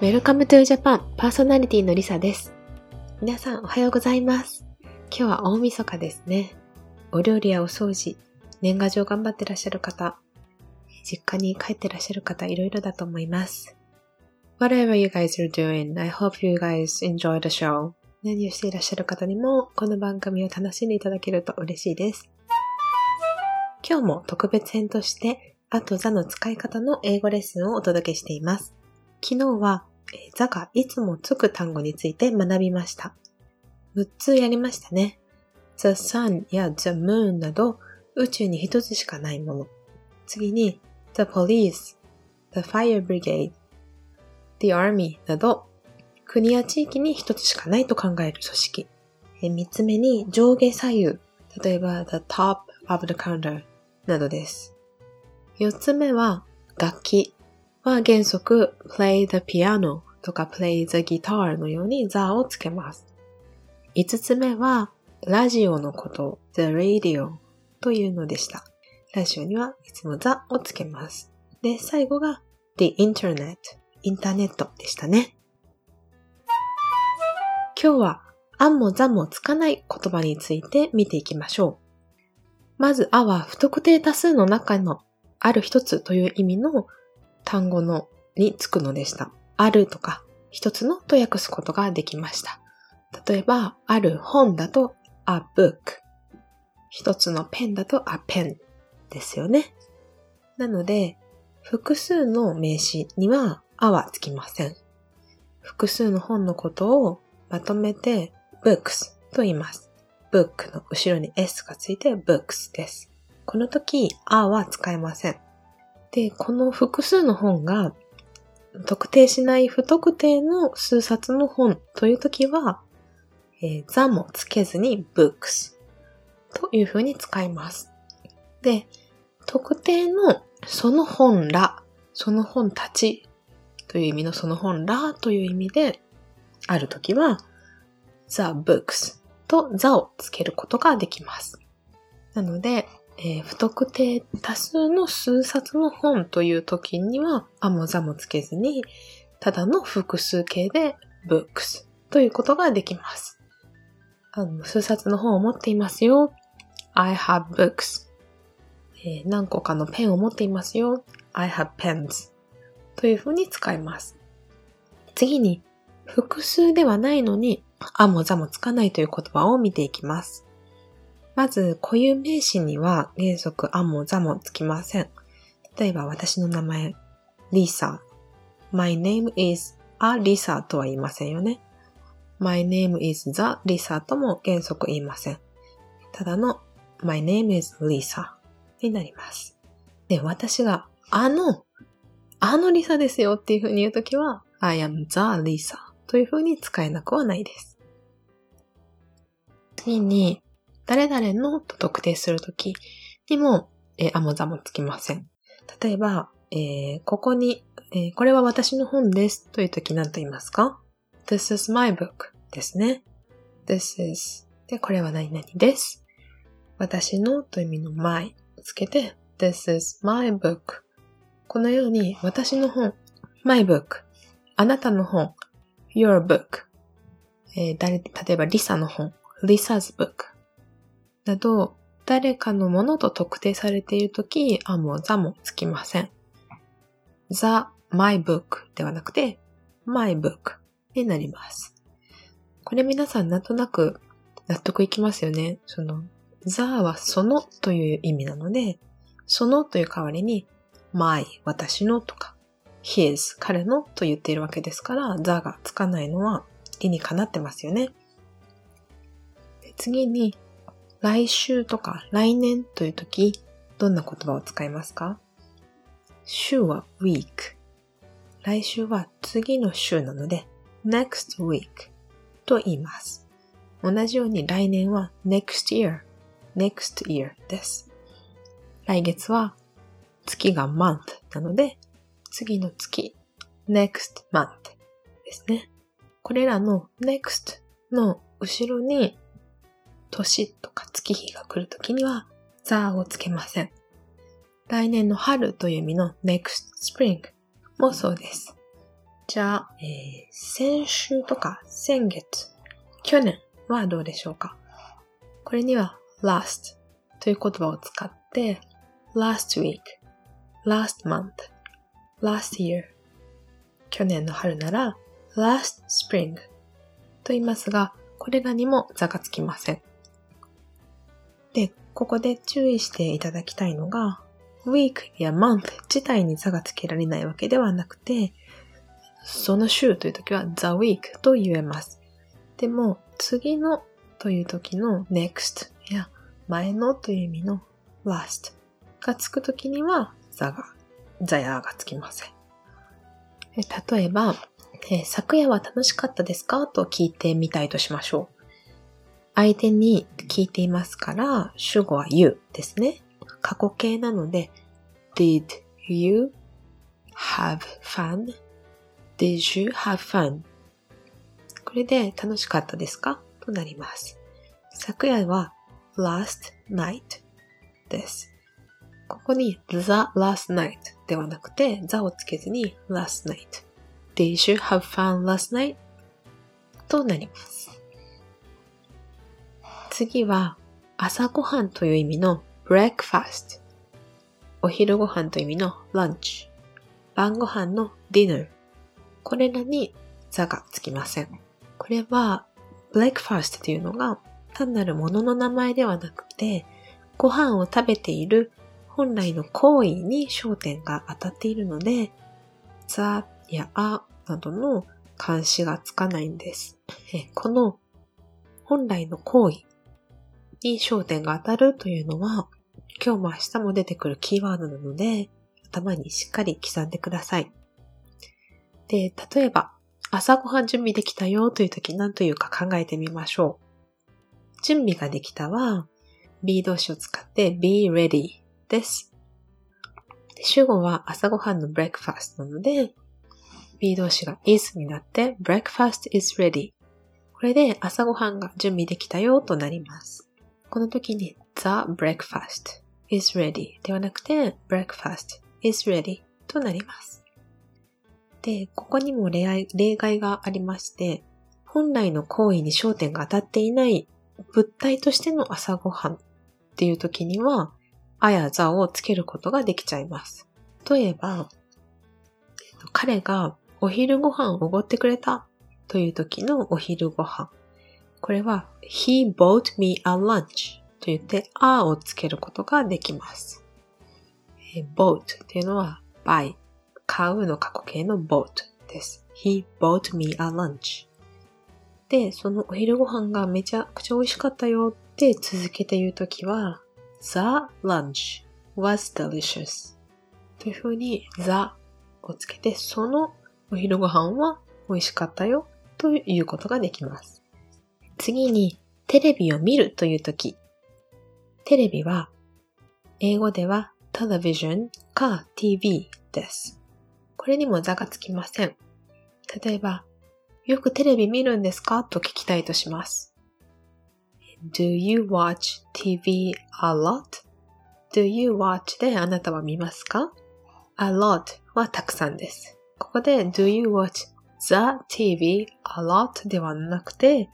Welcome to Japan パーソナリティのりさです。皆さんおはようございます。今日は大晦日ですね。お料理やお掃除、年賀状頑張ってらっしゃる方、実家に帰ってらっしゃる方、いろいろだと思います。Whatever you guys are doing, I hope you guys enjoy the show. 何をしていらっしゃる方にも、この番組を楽しんでいただけると嬉しいです。今日も特別編として、あとザの使い方の英語レッスンをお届けしています。昨日は、えーザがいつもつく単語について学びました。6つやりましたね。The sun や the moon など宇宙に一つしかないもの。次に the police, the fire brigade, the army など国や地域に一つしかないと考える組織。えー3つ目に上下左右。例えば the top of the counter などです。4つ目は楽器は原則 play the piano とか play the guitar のように the をつけます。5つ目はラジオのこと、the radio というのでした。ラジオにはいつも the をつけます。で、最後が the internet インターネットでしたね。今日はあんもざもつかない言葉について見ていきましょう。まず、あは不特定多数の中のある一つという意味の単語のにつくのでした。あるとか一つのと訳すことができました。例えば、ある本だと a book。一つのペンだと a pen ですよね。なので、複数の名詞にはあはつきません。複数の本のことをまとめて books と言います。book の後ろに s がついて books です。この時、あは使えません。で、この複数の本が特定しない不特定の数冊の本という時は、えー、座もつけずに books という風に使います。で、特定のその本ら、その本たちという意味のその本らという意味である時は the books と the をつけることができます。なので、えー不特定多数の数冊の本という時には、あもざもつけずに、ただの複数形で books ということができます。あの数冊の本を持っていますよ。I have books、えー何個かのペンを持っていますよ。I have pens というふうに使います。次に、複数ではないのに、あもざもつかないという言葉を見ていきます。まず、固有名詞には原則あもざもつきません。例えば、私の名前、リサ。My name is a Lisa とは言いませんよね。My name is the Lisa とも原則言いません。ただの My name is Lisa になります。で、私があの、あのリサですよっていう風に言うときは I am the Lisa という風に使えなくはないです。次に、誰々のと特定するときにも、えーあもざもつきません。例えば、えーここに、えーこれは私の本ですというとき何と言いますか ?This is my book ですね。This is で、これは何々です？私のという意味の my をつけて This is my book このように私の本 my book あなたの本 your book えー誰、例えばリサの本 Lisa's book など、誰かのものと特定されているとき、あもざもつきません。the, my book ではなくて、my book になります。これ皆さんなんとなく納得いきますよね。その、ザはそのという意味なので、そのという代わりに、my 私のとか、his 彼のと言っているわけですから、ザがつかないのは理にかなってますよね。で次に、来週とか来年という時、どんな言葉を使いますか？週は week。来週は次の週なので next week と言います。同じように来年は next year, next year です。来月は月が month なので次の月 next month ですね。これらの next の後ろに年とか月日が来るときには、ザーをつけません。来年の春という意味の next spring もそうです。じゃあ、えー、先週とか先月、去年はどうでしょうか？これには last という言葉を使って last week, last month, last year 去年の春なら last spring と言いますが、これらにも座がつきません。で、ここで注意していただきたいのが、week や month 自体に座がつけられないわけではなくて、その週という時は the week と言えます。でも、次のという時の next や前のという意味の last がつく時には the が、the やがつきません。例えば、え昨夜は楽しかったですか？と聞いてみたいとしましょう。相手に聞いていますから、主語は you ですね。過去形なので、did you have fun?did you have fun? これで楽しかったですかとなります。昨夜は last night です。ここに the last night ではなくて the をつけずに last night Did you have fun last night? となります。次は朝ごはんという意味の breakfast お昼ご飯という意味の lunch 晩ご飯の dinner これらに座がつきません。これは breakfast というのが単なるものの名前ではなくてご飯を食べている本来の行為に焦点が当たっているので、ザやあなどの監視がつかないんです。この本来の行為に焦点が当たるというのは、今日も明日も出てくるキーワードなので、頭にしっかり刻んでください。で、例えば、朝ごはん準備できたよという時何というか考えてみましょう。準備ができたは、be 動詞を使って be ready です。主語は朝ごはんの breakfast なので、B 動詞が is になって breakfast is ready。これで朝ごはんが準備できたよとなります。この時に the breakfast is ready ではなくて breakfast is ready となります。で、ここにも例外がありまして、本来の行為に焦点が当たっていない物体としての朝ごはんっていう時には、あやざをつけることができちゃいます。例えば、彼がお昼ご飯をおごってくれたという時のお昼ご飯。これは He bought me a lunch と言って a をつけることができます。bought っていうのは by 買うの過去形の bought です。He bought me a lunch で、そのお昼ご飯がめちゃくちゃ美味しかったよって続けて言うときは The lunch was delicious というふうに the をつけてそのお昼ご飯は美味しかったよということができます。次に、テレビを見るというとき。テレビは、英語では television か TV です。これにも座がつきません。例えば、よくテレビ見るんですか？と聞きたいとします。Do you watch TV a lot?Do you watch であなたは見ますか ?a lot はたくさんです。ここで Do you watch the TV a lot? ではなくて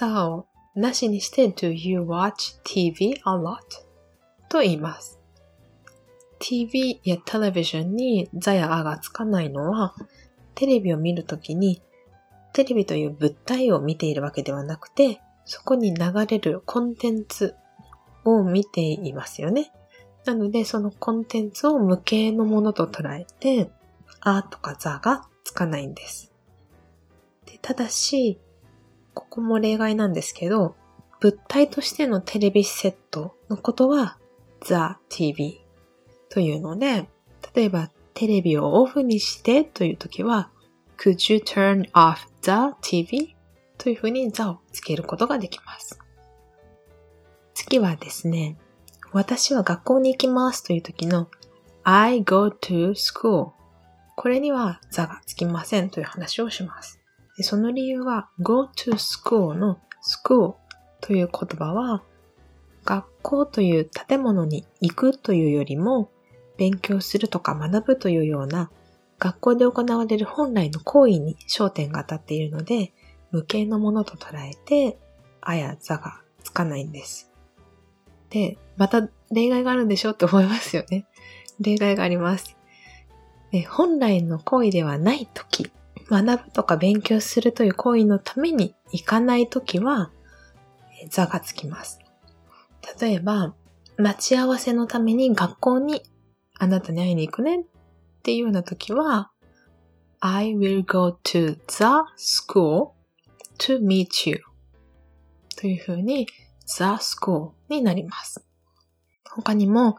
the をなしにして Do you watch TV a lot? と言います。TV やテレビジョンにザやあがつかないのはテレビを見るときにテレビという物体を見ているわけではなくてそこに流れるコンテンツを見ていますよね。なのでそのコンテンツを無形のものと捉えてあとかザがつかないんです。でただし、ここも例外なんですけど、物体としてのテレビセットのことは The TV というので、例えばテレビをオフにしてという時は Could you turn off the TV? というふうにザをつけることができます。次はですね、私は学校に行きますという時の I go to school これには座がつきませんという話をします。でその理由は go to school の school という言葉は学校という建物に行くというよりも勉強するとか学ぶというような学校で行われる本来の行為に焦点が当たっているので、無形のものと捉えて、あやざがつかないんです。で、また例外があるんでしょって思いますよね。例外があります。本来の行為ではないとき、学ぶとか勉強するという行為のために行かないときは、座がつきます。例えば、待ち合わせのために学校にあなたに会いに行くねっていうような時は、I will go to the school to meet you というふうに the school になります。他にも、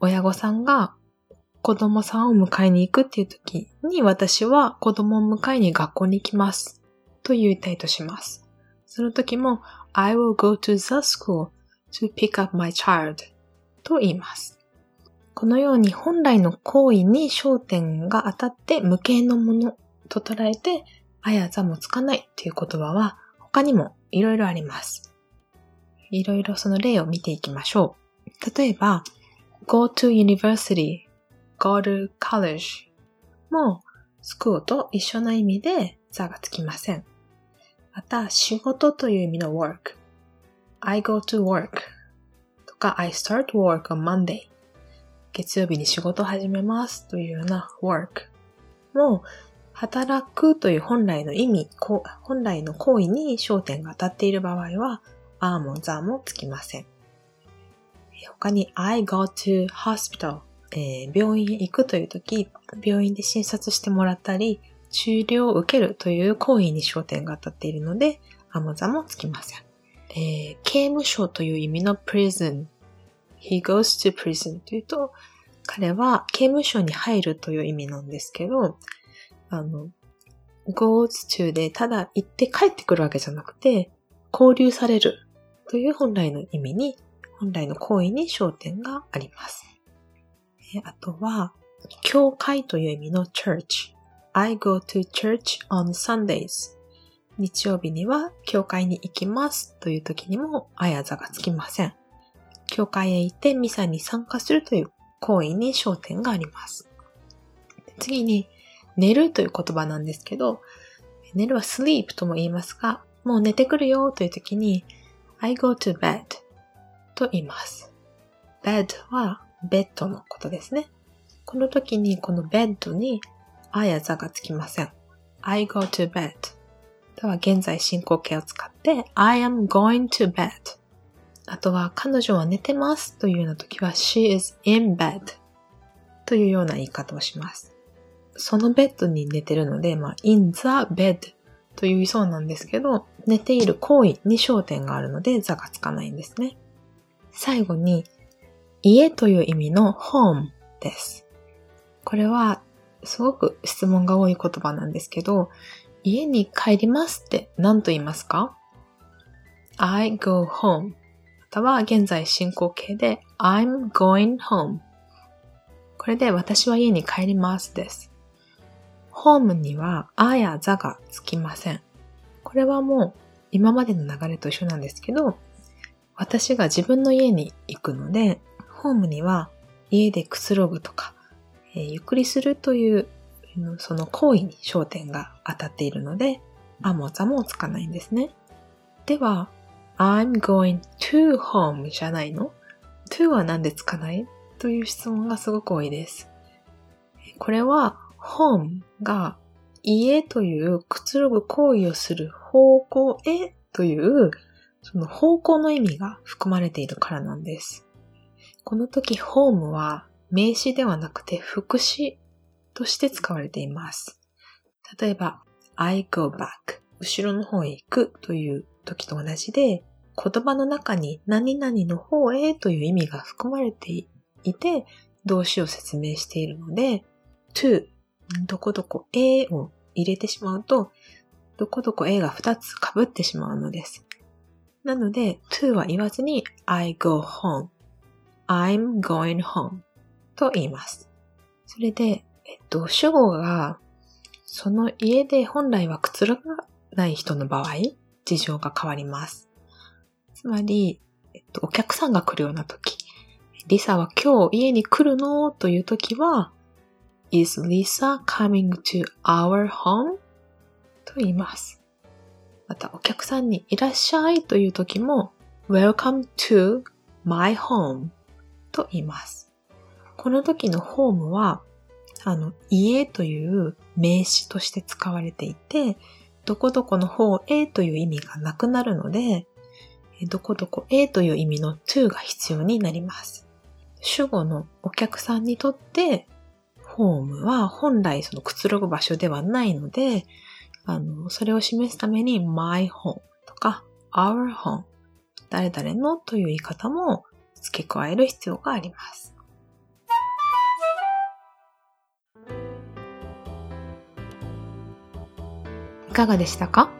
親御さんが子供さんを迎えに行くっていう時に私は子供を迎えに学校に行きますと言いたいとします。その時も I will go to the school to pick up my child と言います。このように本来の行為に焦点が当たって無形のものと捉えて、あやざもつかないという言葉は他にもいろいろあります。いろいろその例を見ていきましょう。例えば、go to university, go to college も school と一緒の意味で座がつきません。また、仕事という意味の work I go to work とか I start work on Monday 月曜日に仕事を始めますというような work も働くという本来の意味、本来の行為に焦点が当たっている場合は、あもザもつきません。他に I go to hospital、えー、病院へ行くという時、病院で診察してもらったり、治療を受けるという行為に焦点が当たっているので、あもザもつきません。えー、刑務所という意味の prison。he goes to prison というと、彼は刑務所に入るという意味なんですけど、あの、goes to でただ行って帰ってくるわけじゃなくて、交流されるという本来の意味に、本来の行為に焦点があります。えあとは、教会という意味の church。I go to church on Sundays. 日曜日には教会に行きますという時にもあやざがつきません。教会へ行ってミサに参加するという行為に焦点があります。次に、寝るという言葉なんですけど、寝るは sleep とも言いますが、もう寝てくるよという時に I go to bed と言います。bed はベッドのことですね。この時にこのベッドにあやざがつきません。I go to bed とは現在進行形を使って I am going to bed あとは彼女は寝てますというような時は she is in bed というような言い方をします。そのベッドに寝てるので、まあ、in the bed というそうなんですけど、寝ている行為に焦点があるので、座がつかないんですね。最後に、家という意味の home です。これは、すごく質問が多い言葉なんですけど、家に帰りますって何と言いますか ?I go home または現在進行形で I'm going home これで私は家に帰りますです。ホームにはあやざがつきません。これはもう今までの流れと一緒なんですけど、私が自分の家に行くので、ホームには家でくつろぐとか、えー、ゆっくりするというその行為に焦点が当たっているので、あもざもつかないんですね。では、I'm going to home じゃないの ?to はなんでつかない？という質問がすごく多いです。これは home が家というくつろぐ行為をする方向へというその方向の意味が含まれているからなんです。この時 home は名詞ではなくて副詞として使われています。例えば、I go back 後ろの方へ行くという時と同じで、言葉の中に何々の方へという意味が含まれていて、動詞を説明しているので、to どこどこ A を入れてしまうと、どこどこ A が2つ被ってしまうのです。なので、to は言わずに I go home, I'm going home と言います。それで、えっと、主語が、その家で本来はくつろがない人の場合、事情が変わります。つまり、えっと、お客さんが来るような時、リサは今日家に来るの？という時は、Is Lisa coming to our home? と言います。また、お客さんにいらっしゃい？という時も Welcome to my home と言います。この時のホームは、あの、家という名詞として使われていて、どこどこの方へという意味がなくなるので、どこどこへという意味の to が必要になります。主語のお客さんにとって、ホームは本来そのくつろぐ場所ではないので、あの、それを示すために my home とか our home 誰々のという言い方も付け加える必要があります。いかがでしたか？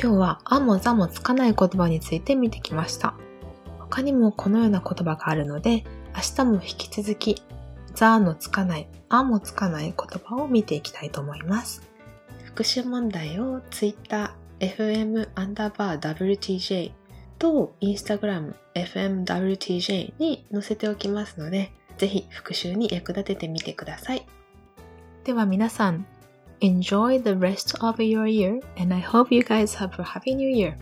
今日はあもざもつかない言葉について見てきました。他にもこのような言葉があるので、明日も引き続き、ざのつかない、あもつかない言葉を見ていきたいと思います。復習問題を Twitter、fm アンダーバー WTJ と Instagram、fmwtj に載せておきますので、ぜひ復習に役立ててみてください。では皆さん、Enjoy the rest of your year and I hope you guys have a happy new year.